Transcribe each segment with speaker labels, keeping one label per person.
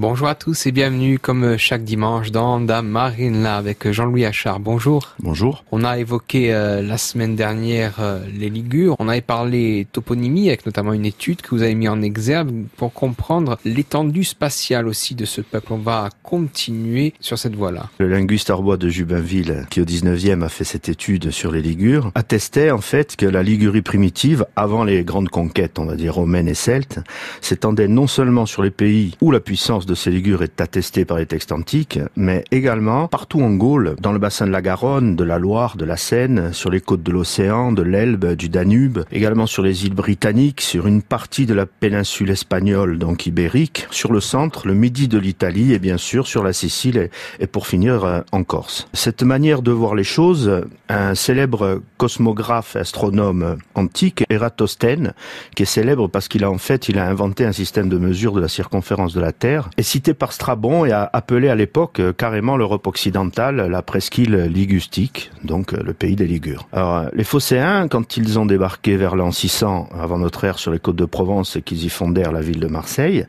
Speaker 1: Bonjour à tous et bienvenue comme chaque dimanche dans Da Marine là avec Jean-Louis Achard. Bonjour.
Speaker 2: Bonjour.
Speaker 1: On a évoqué euh, la semaine dernière euh, les Ligures. On avait parlé toponymie avec notamment une étude que vous avez mis en exergue pour comprendre l'étendue spatiale aussi de ce peuple. On va continuer sur cette voie-là.
Speaker 2: Le linguiste Arbois de Jubinville, qui au 19e a fait cette étude sur les Ligures, attestait en fait que la Ligurie primitive, avant les grandes conquêtes, on va dire romaines et celtes, s'étendait non seulement sur les pays où la puissance de ces ligures est attestée par les textes antiques, mais également partout en Gaule, dans le bassin de la Garonne, de la Loire, de la Seine, sur les côtes de l'océan, de l'Elbe, du Danube, également sur les îles britanniques, sur une partie de la péninsule espagnole, donc ibérique, sur le centre, le midi de l'Italie et bien sûr sur la Sicile et, pour finir euh, en Corse. Cette manière de voir les choses, un célèbre cosmographe astronome antique, Eratosthène, qui est célèbre parce qu'il a en fait, il a inventé un système de mesure de la circonférence de la Terre est cité par Strabon et a appelé à l'époque euh, carrément l'Europe occidentale la presqu'île ligustique, donc euh, le pays des Ligures. Alors, euh, les Phocéens, quand ils ont débarqué vers l'an 600 avant notre ère sur les côtes de Provence et qu'ils y fondèrent la ville de Marseille,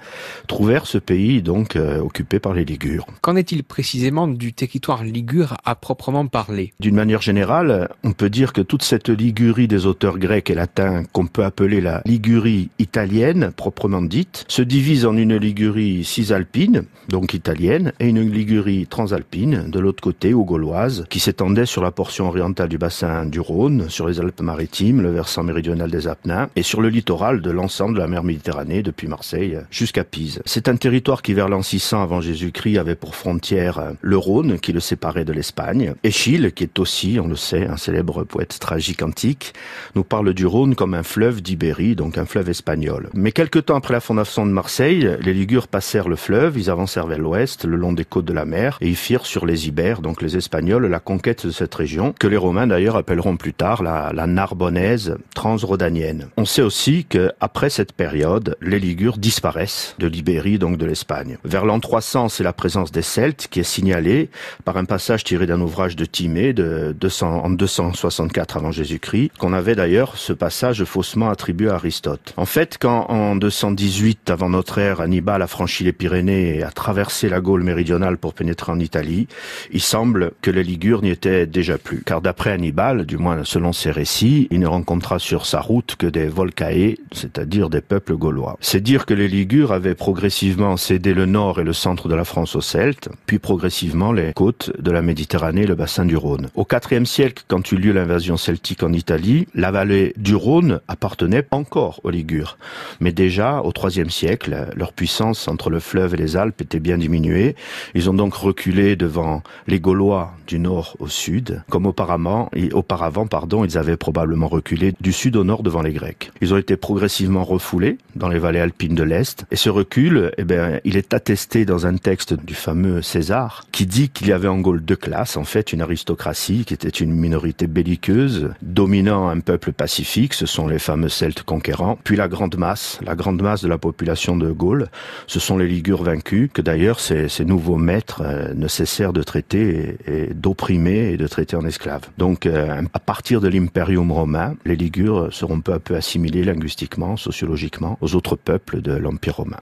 Speaker 2: trouvèrent ce pays donc occupé par les Ligures.
Speaker 1: Qu'en est-il précisément du territoire ligure à proprement parler?
Speaker 2: D'une manière générale, on peut dire que toute cette Ligurie des auteurs grecs et latins qu'on peut appeler la Ligurie italienne proprement dite se divise en une Ligurie alpine, donc italienne, et une Ligurie transalpine, de l'autre côté, ou gauloise, qui s'étendait sur la portion orientale du bassin du Rhône, sur les Alpes-Maritimes, le versant méridional des Apennins, et sur le littoral de l'ensemble de la mer Méditerranée, depuis Marseille jusqu'à Pise. C'est un territoire qui, vers l'an 600 avant Jésus-Christ, avait pour frontière le Rhône, qui le séparait de l'Espagne. Échille, qui est aussi, on le sait, un célèbre poète tragique antique, nous parle du Rhône comme un fleuve d'Ibérie, donc un fleuve espagnol. Mais quelque temps après la fondation de Marseille, les Ligures passèrent le fleuve, ils avancèrent vers l'ouest, le long des côtes de la mer, et ils firent sur les Ibères, donc les Espagnols, la conquête de cette région, que les Romains d'ailleurs appelleront plus tard la, la Narbonnaise transrodanienne. On sait aussi que après cette période, les Ligures disparaissent de l'Ibérie, donc de l'Espagne. Vers l'an 300, c'est la présence des Celtes qui est signalée par un passage tiré d'un ouvrage de Timée de 200, en 264 avant Jésus-Christ, qu'on avait d'ailleurs ce passage faussement attribué à Aristote. En fait, quand en 218 avant notre ère, Hannibal a franchi les Pyrénées et a traversé la Gaule méridionale pour pénétrer en Italie, il semble que les Ligures n'y étaient déjà plus. Car d'après Hannibal, du moins selon ses récits, il ne rencontra sur sa route que des Volcae, c'est-à-dire des peuples gaulois. C'est dire que les Ligures avaient progressivement cédé le nord et le centre de la France aux Celtes, puis progressivement les côtes de la Méditerranée et le bassin du Rhône. Au IVe siècle, quand eut lieu l'invasion celtique en Italie, la vallée du Rhône appartenait encore aux Ligures. Mais déjà, au IIIe siècle, leur puissance entre le fleuve et les Alpes étaient bien diminuées. Ils ont donc reculé devant les Gaulois du nord au sud, comme auparavant, et auparavant pardon, ils avaient probablement reculé du sud au nord devant les Grecs. Ils ont été progressivement refoulés dans les vallées alpines de l'Est. Et ce recul, eh bien, il est attesté dans un texte du fameux César, qui dit qu'il y avait en Gaule deux classes, en fait, une aristocratie qui était une minorité belliqueuse, dominant un peuple pacifique, ce sont les fameux Celtes conquérants, puis la grande masse, la grande masse de la population de Gaule, ce sont les Ligures vaincus, que d'ailleurs ces, nouveaux maîtres euh, ne cessèrent de traiter et, d'opprimer et de traiter en esclaves. Donc euh, à partir de l'impérium romain, les Ligures seront peu à peu assimilés linguistiquement, sociologiquement aux autres peuples de l'Empire romain.